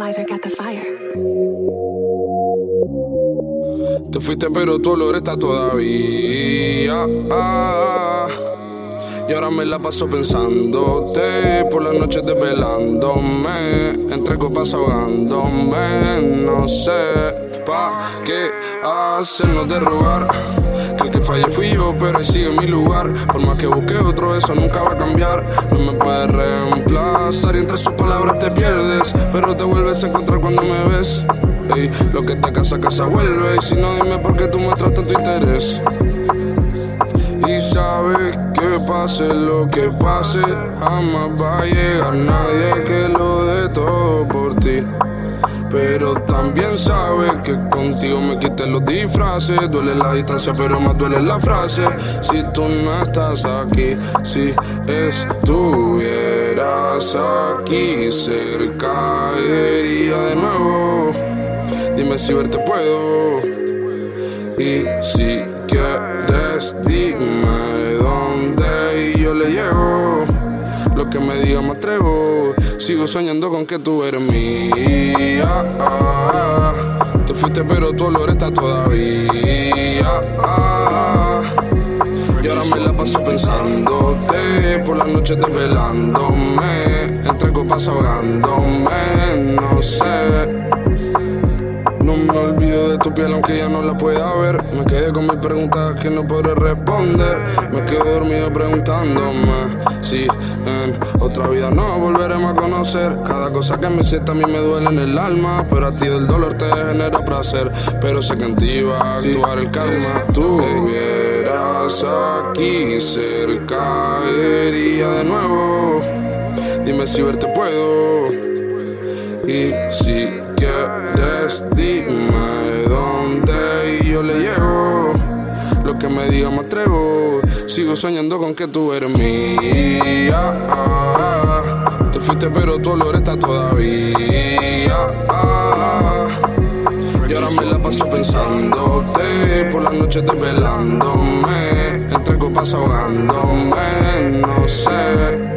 Got the fire. Te fuiste, pero tu olor está todavía. Y ahora me la paso pensándote por las noches desvelándome, entre copas ahogándome, no sé pa' qué hacernos de rogar. El que falle fui yo, pero sigue mi lugar. Por más que busque otro, eso nunca va a cambiar. No me puedes reemplazar y entre sus palabras te pierdes, pero te vuelves a encontrar cuando me ves. Lo que te casa, casa vuelve. Y si no, dime por qué tú muestras tanto interés. Y sabes que pase lo que pase, jamás va a llegar nadie que lo dé todo por ti. Pero también sabes que contigo me quité los disfraces. Duele la distancia, pero más duele la frase. Si tú no estás aquí, si estuvieras aquí cerca, iría de nuevo. Dime si verte puedo. Y si quieres, dime Lo que me diga me atrevo. Sigo soñando con que tú eres mía. Te fuiste, pero tu olor está todavía. Y ahora me la paso pensándote por las noches desvelándome, entre copas ahogándome, no sé. No me olvido de tu piel aunque ya no la pueda ver. Me quedé con mis preguntas que no podré responder. Me quedo dormido preguntándome si en otra vida no volveremos a conocer. Cada cosa que me hiciste a mí me duele en el alma. Pero a ti el dolor te genera placer. Pero sé que en ti va a actuar el karma. Tú estuvieras aquí cerca, de nuevo. Dime si verte puedo. Y si quieres, dime dónde yo le llego. Lo que me diga me atrevo. Sigo soñando con que tú eres mía. Te fuiste, pero tu olor está todavía. Y ahora me la paso pensándote por las noches desvelándome, entre copas ahogándome, no sé.